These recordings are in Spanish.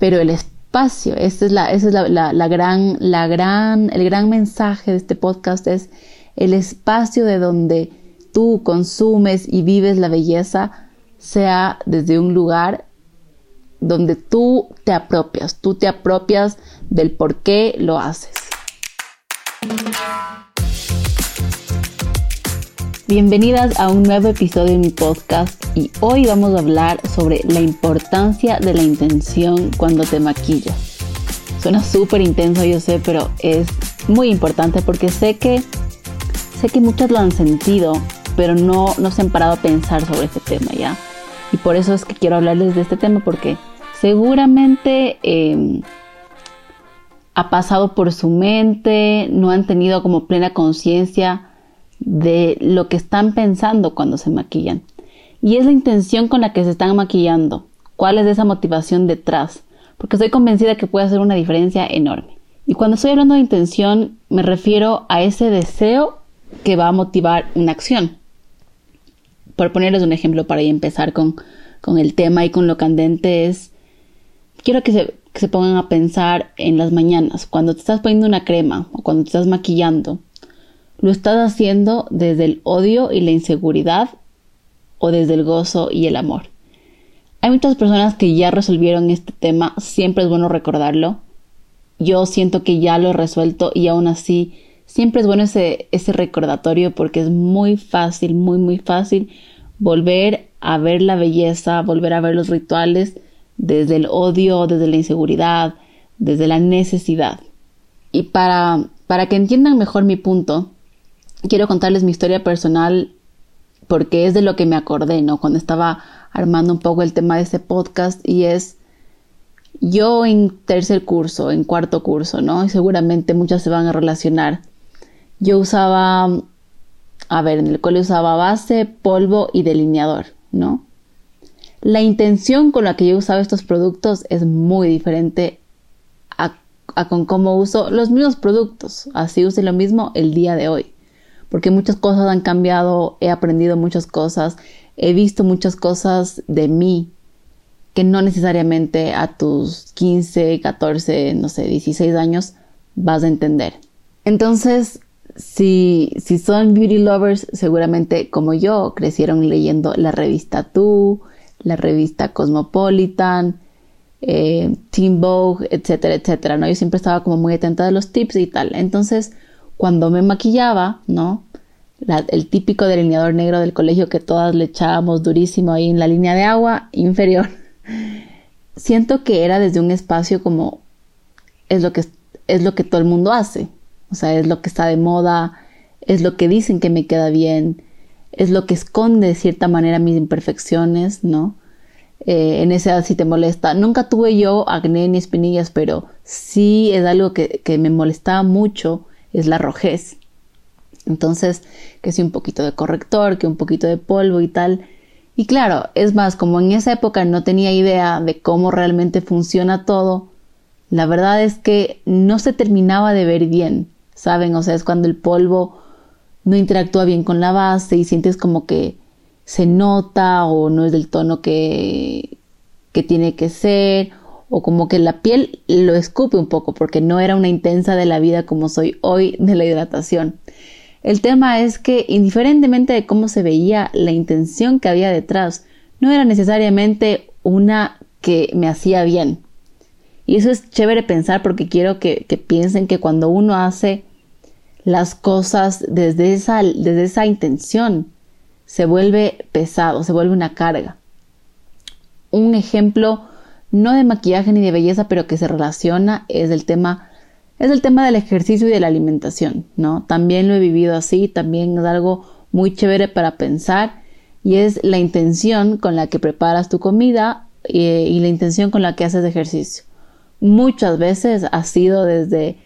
pero el espacio, ese es, la, es la, la, gran, la gran, el gran mensaje de este podcast es el espacio de donde tú consumes y vives la belleza sea desde un lugar donde tú te apropias, tú te apropias del por qué lo haces. Bienvenidas a un nuevo episodio de mi podcast y hoy vamos a hablar sobre la importancia de la intención cuando te maquillas. Suena súper intenso, yo sé, pero es muy importante porque sé que sé que muchas lo han sentido, pero no, no se han parado a pensar sobre este tema ya. Y por eso es que quiero hablarles de este tema porque seguramente em, ha pasado por su mente, no han tenido como plena conciencia de lo que están pensando cuando se maquillan. Y es la intención con la que se están maquillando. ¿Cuál es esa motivación detrás? Porque estoy convencida que puede hacer una diferencia enorme. Y cuando estoy hablando de intención, me refiero a ese deseo que va a motivar una acción. Por ponerles un ejemplo para empezar con, con el tema y con lo candente es, quiero que se, que se pongan a pensar en las mañanas, cuando te estás poniendo una crema o cuando te estás maquillando, ¿Lo estás haciendo desde el odio y la inseguridad o desde el gozo y el amor? Hay muchas personas que ya resolvieron este tema, siempre es bueno recordarlo. Yo siento que ya lo he resuelto y aún así siempre es bueno ese, ese recordatorio porque es muy fácil, muy, muy fácil volver a ver la belleza, volver a ver los rituales desde el odio, desde la inseguridad, desde la necesidad. Y para, para que entiendan mejor mi punto, quiero contarles mi historia personal porque es de lo que me acordé, ¿no? Cuando estaba armando un poco el tema de este podcast y es yo en tercer curso, en cuarto curso, ¿no? Y seguramente muchas se van a relacionar. Yo usaba, a ver, en el colegio usaba base, polvo y delineador, ¿no? La intención con la que yo usaba estos productos es muy diferente a, a con cómo uso los mismos productos. Así use lo mismo el día de hoy porque muchas cosas han cambiado, he aprendido muchas cosas, he visto muchas cosas de mí que no necesariamente a tus 15, 14, no sé, 16 años vas a entender. Entonces, si, si son beauty lovers, seguramente como yo, crecieron leyendo la revista Tú, la revista Cosmopolitan, eh, Teen Vogue, etcétera, etcétera, ¿no? Yo siempre estaba como muy atenta de los tips y tal. Entonces, cuando me maquillaba, ¿no? el típico delineador negro del colegio que todas le echábamos durísimo ahí en la línea de agua inferior. Siento que era desde un espacio como es lo que es lo que todo el mundo hace. O sea, es lo que está de moda, es lo que dicen que me queda bien, es lo que esconde de cierta manera mis imperfecciones, ¿no? Eh, en esa edad si te molesta. Nunca tuve yo acné ni espinillas, pero sí es algo que, que me molestaba mucho es la rojez. Entonces, que si un poquito de corrector, que un poquito de polvo y tal. Y claro, es más, como en esa época no tenía idea de cómo realmente funciona todo, la verdad es que no se terminaba de ver bien, ¿saben? O sea, es cuando el polvo no interactúa bien con la base y sientes como que se nota o no es del tono que, que tiene que ser o como que la piel lo escupe un poco porque no era una intensa de la vida como soy hoy de la hidratación. El tema es que indiferentemente de cómo se veía, la intención que había detrás no era necesariamente una que me hacía bien. Y eso es chévere pensar porque quiero que, piensen que cuando uno hace las cosas desde esa, desde esa intención, se vuelve pesado, se vuelve una carga. Un ejemplo no de maquillaje ni de belleza, pero que se relaciona es el tema es el tema del ejercicio y de la alimentación, ¿no? También lo he vivido así, también es algo muy chévere para pensar y es la intención con la que preparas tu comida y, eh, y la intención con la que haces ejercicio. Muchas veces ha sido desde,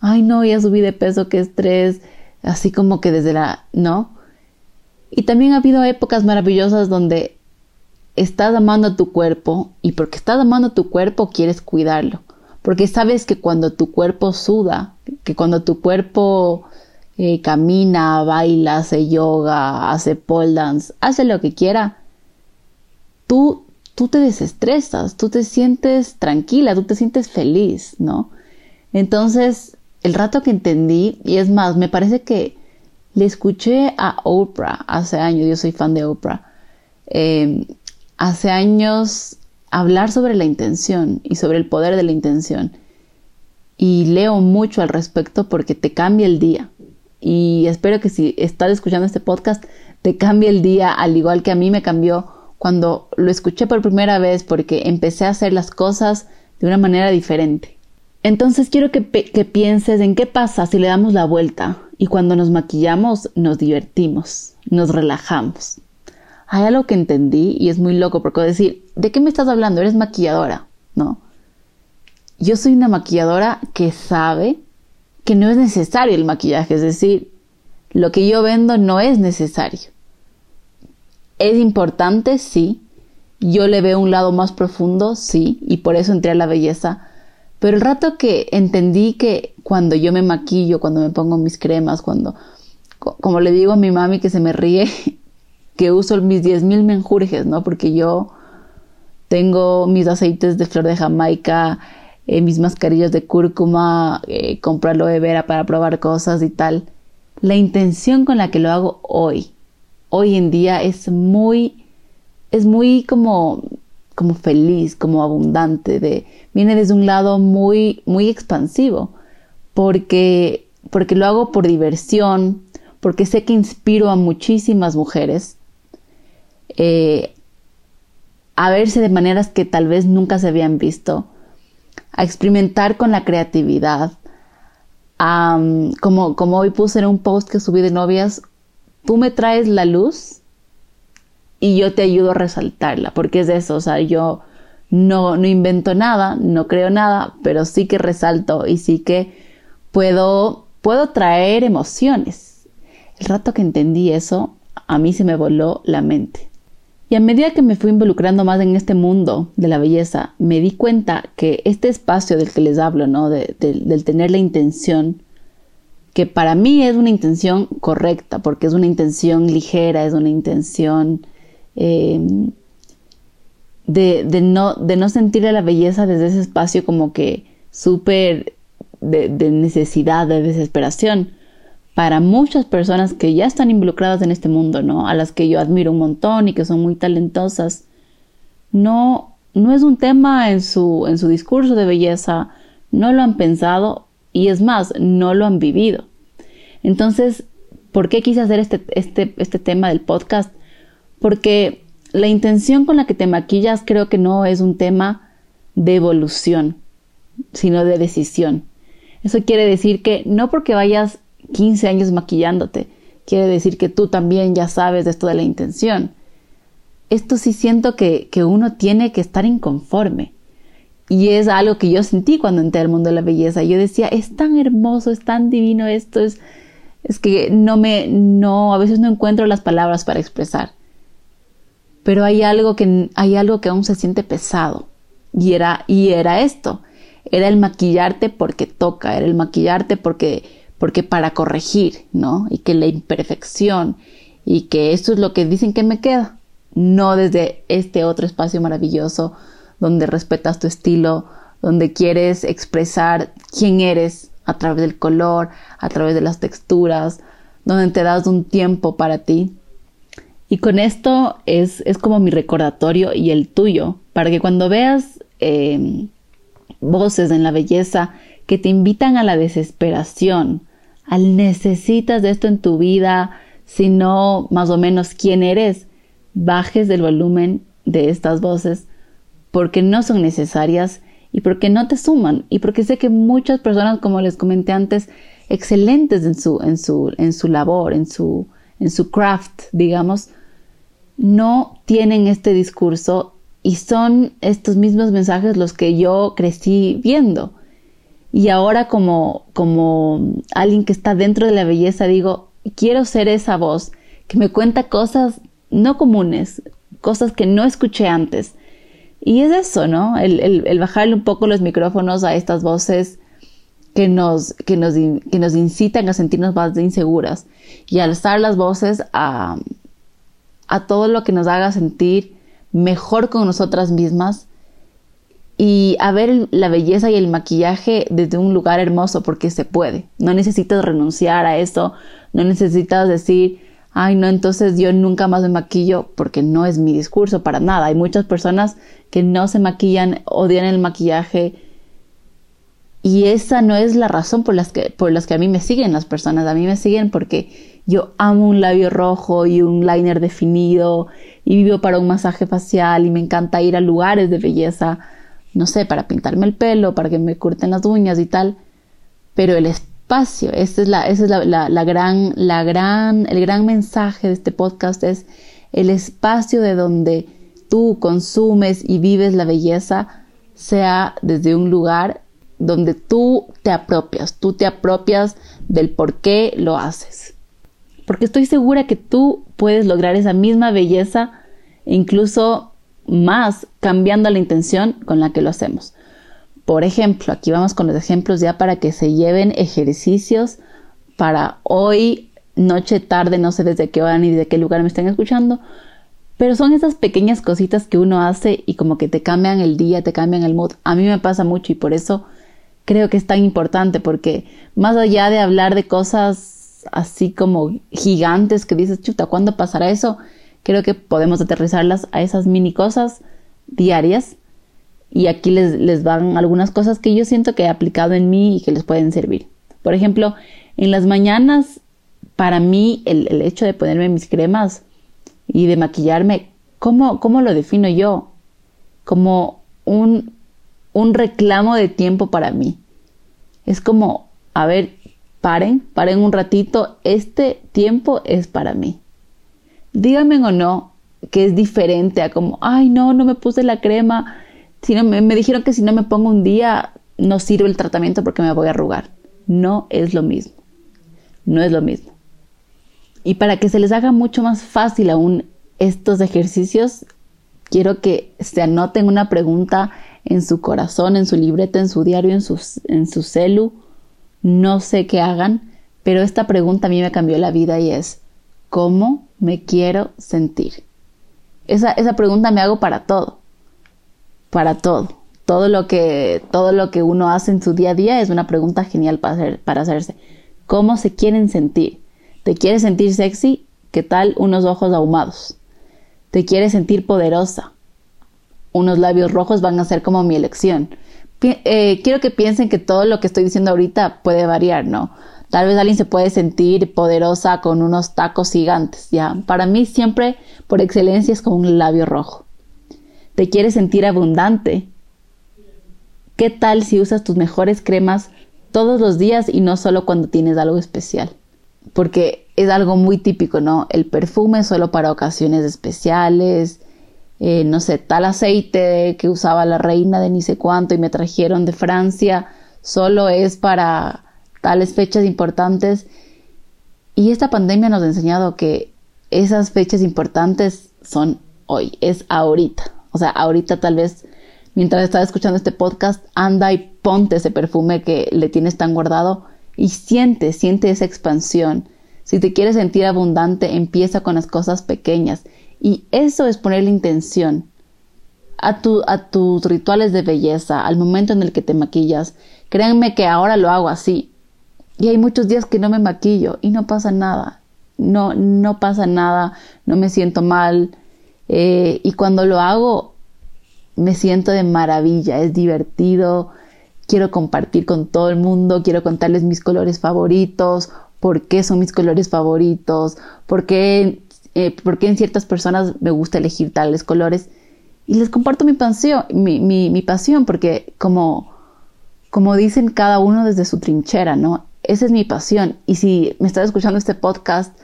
ay no, ya subí de peso, qué estrés, así como que desde la, ¿no? Y también ha habido épocas maravillosas donde estás amando a tu cuerpo y porque estás amando a tu cuerpo quieres cuidarlo. Porque sabes que cuando tu cuerpo suda, que cuando tu cuerpo eh, camina, baila, hace yoga, hace pole dance, hace lo que quiera, tú tú te desestresas, tú te sientes tranquila, tú te sientes feliz, ¿no? Entonces, el rato que entendí, y es más, me parece que le escuché a Oprah hace años, yo soy fan de Oprah, eh, hace años hablar sobre la intención y sobre el poder de la intención. Y leo mucho al respecto porque te cambia el día. Y espero que si estás escuchando este podcast, te cambie el día al igual que a mí me cambió cuando lo escuché por primera vez porque empecé a hacer las cosas de una manera diferente. Entonces quiero que, que pienses en qué pasa si le damos la vuelta y cuando nos maquillamos nos divertimos, nos relajamos hay algo que entendí y es muy loco porque decir, ¿de qué me estás hablando? Eres maquilladora, ¿no? Yo soy una maquilladora que sabe que no es necesario el maquillaje, es decir, lo que yo vendo no es necesario. Es importante, sí. Yo le veo un lado más profundo, sí, y por eso entré a la belleza. Pero el rato que entendí que cuando yo me maquillo, cuando me pongo mis cremas, cuando, como le digo a mi mami que se me ríe, que uso mis 10.000 menjurjes, ¿no? Porque yo tengo mis aceites de flor de Jamaica, eh, mis mascarillas de cúrcuma, eh, comprarlo de vera para probar cosas y tal. La intención con la que lo hago hoy, hoy en día es muy, es muy como, como feliz, como abundante, de, viene desde un lado muy, muy expansivo, porque, porque lo hago por diversión, porque sé que inspiro a muchísimas mujeres eh, a verse de maneras que tal vez nunca se habían visto, a experimentar con la creatividad. como, como hoy puse en un post que subí de novias, tú me traes la luz y yo te ayudo a resaltarla, porque es eso, o sea, yo no, no invento nada, no creo nada, pero sí que resalto y sí que puedo, puedo traer emociones. El rato que entendí eso, a mí se me voló la mente. Y a medida que me fui involucrando más en este mundo de la belleza, me di cuenta que este espacio del que les hablo, ¿no? del tener la intención, que para mí es una intención correcta, porque es una intención ligera, es una intención em, de, de, no, de sentir la belleza desde ese espacio como que súper de, de necesidad, de desesperación, para muchas personas que ya están involucradas en este mundo, ¿no? A las que yo admiro un montón y que son muy talentosas, no, no es un tema en su, en su discurso de belleza, no lo han pensado y es más, no lo han vivido. Entonces, ¿por qué quise hacer este, este, este tema del podcast? Porque la intención con la que te maquillas creo que no es un tema de evolución, sino de decisión. Eso quiere decir que no porque vayas 15 años maquillándote. Quiere decir que tú también ya sabes de esto de la intención. Esto sí siento que, que uno tiene que estar inconforme. Y es algo que yo sentí cuando entré al mundo de la belleza. Yo decía, es tan hermoso, es tan divino esto, es, es que no me, no, a veces no encuentro las palabras para expresar. Pero hay algo que, hay algo que aún se siente pesado. Y era, y era esto. Era el maquillarte porque toca, era el maquillarte porque, porque para corregir, ¿no? Y que la imperfección y que esto es lo que dicen que me queda, no desde este otro espacio maravilloso donde respetas tu estilo, donde quieres expresar quién eres a través del color, a través de las texturas, donde te das un tiempo para ti. Y con esto es, es como mi recordatorio y el tuyo, para que cuando veas eh, voces en la belleza que te invitan a la desesperación, al necesitas esto en tu vida, sino más o menos quién eres, bajes del volumen de estas voces porque no son necesarias y porque no te suman y porque sé que muchas personas, como les comenté antes, excelentes en su, en su, en su labor, en su, en su craft, digamos, no tienen este discurso y son estos mismos mensajes los que yo crecí viendo. Y ahora como, como alguien que está dentro de la belleza, digo, quiero ser esa voz que me cuenta cosas no comunes, cosas que no escuché antes. Y es eso, ¿no? El, el, bajarle un poco los micrófonos a estas voces que nos, que nos, que nos incitan a sentirnos más inseguras y alzar las voces a, a todo lo que nos haga sentir mejor con nosotras mismas y a ver la belleza y el maquillaje desde un lugar hermoso porque se puede. No necesitas renunciar a eso, no necesitas decir, ay no, entonces yo nunca más me maquillo porque no es mi discurso para nada. Hay muchas personas que no se maquillan, odian el maquillaje y esa no es la razón por las que, por las que a mí me siguen las personas. A mí me siguen porque yo amo un labio rojo y un liner definido y vivo para un masaje facial y me encanta ir a lugares de belleza no sé, para pintarme el pelo, para que me corten las uñas y tal, pero el espacio, esa es la, es la, gran, la gran, el gran mensaje de este podcast es el espacio de donde tú consumes y vives la belleza sea desde un lugar donde tú te apropias, tú te apropias del por qué lo haces. Porque estoy segura que tú puedes lograr esa misma belleza incluso más cambiando la intención con la que lo hacemos. Por ejemplo, aquí vamos con los ejemplos ya para que se lleven ejercicios para hoy, noche, tarde, no sé desde qué hora ni de qué lugar me estén escuchando, pero son esas pequeñas cositas que uno hace y como que te cambian el día, te cambian el mood. A mí me pasa mucho y por eso creo que es tan importante porque más allá de hablar de cosas así como gigantes que dices, chuta, ¿cuándo pasará eso? Creo que podemos aterrizarlas a esas mini cosas diarias. Y aquí les, les van algunas cosas que yo siento que he aplicado en mí y que les pueden servir. Por ejemplo, en las mañanas, para mí, el, hecho de ponerme mis cremas y de maquillarme, ¿cómo, cómo lo defino yo? Como un, un reclamo de tiempo para mí. Es como, a ver, paren, paren un ratito, este tiempo es para mí díganme o no que es diferente a como, ay, no, no me puse la crema. Si no, me, me dijeron que si no me pongo un día, no sirve el tratamiento porque me voy a arrugar. No es lo mismo. No es lo mismo. Y para que se les haga mucho más fácil aún estos ejercicios, quiero que se anoten una pregunta en su corazón, en su libreta, en su diario, en en su celu. No sé qué hagan, pero esta pregunta a mí me cambió la vida y es, ¿cómo me quiero sentir? Esa, esa pregunta me hago para todo, para todo. Todo lo, que, todo lo que uno hace en su día a día es una pregunta genial para, hacer, para hacerse. ¿Cómo se quieren sentir? ¿Te quieres sentir sexy? ¿Qué tal unos ojos ahumados? ¿Te quieres sentir poderosa? Unos labios rojos van a ser como mi elección. Eh, quiero que piensen que todo lo que estoy diciendo ahorita puede variar, ¿no? Tal vez alguien se puede sentir poderosa con unos tacos gigantes, ¿ya? Para mí siempre, por excelencia, es como un labio rojo. ¿Te quieres sentir abundante? ¿Qué tal si usas tus mejores cremas todos los días y no solo cuando tienes algo especial? Porque es algo muy típico, ¿no? El perfume solo para ocasiones especiales, eh, no sé, tal aceite que usaba la reina de ni sé cuánto y me trajeron de Francia, solo es para tales fechas importantes. Y esta pandemia nos ha enseñado que esas fechas importantes son hoy, es ahorita. O sea, ahorita tal vez mientras estás escuchando este podcast, anda y ponte ese perfume que le tienes tan guardado y siente, siente esa expansión. Si te quieres sentir abundante, empieza con las cosas pequeñas. Y eso es poner la intención a, tu, a tus rituales de belleza, al momento en el que te maquillas. Créanme que ahora lo hago así. Y hay muchos días que no me maquillo y no pasa nada. No, no pasa nada, no me siento mal. Eh, y cuando lo hago, me siento de maravilla, es divertido. Quiero compartir con todo el mundo, quiero contarles mis colores favoritos, por qué son mis colores favoritos, por qué, eh, por qué en ciertas personas me gusta elegir tales colores. Y les comparto mi pasión, mi, mi, mi pasión porque como, como dicen cada uno desde su trinchera, ¿no? Esa es mi pasión. Y si me estás escuchando este podcast,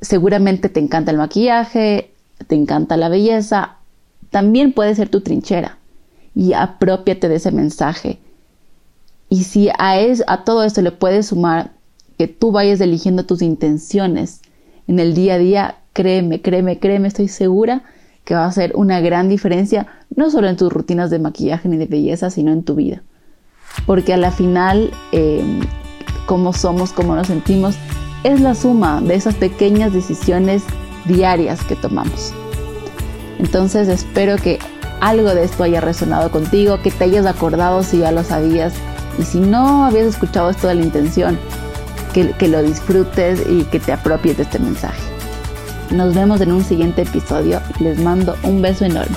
seguramente te encanta el maquillaje, te encanta la belleza. También puede ser tu trinchera. Y apropiate de ese mensaje. Y si a, es, a todo esto le puedes sumar que tú vayas eligiendo tus intenciones en el día a día, créeme, créeme, créeme, estoy segura que va a hacer una gran diferencia, no solo en tus rutinas de maquillaje ni de belleza, sino en tu vida. Porque a la final eh, cómo somos, cómo nos sentimos, es la suma de esas pequeñas decisiones diarias que tomamos. Entonces espero que algo de esto haya resonado contigo, que te hayas acordado si ya lo sabías y si no habías escuchado esto de la intención, que, lo disfrutes y que te apropies de este mensaje. Nos vemos en un siguiente episodio. Les mando un beso enorme.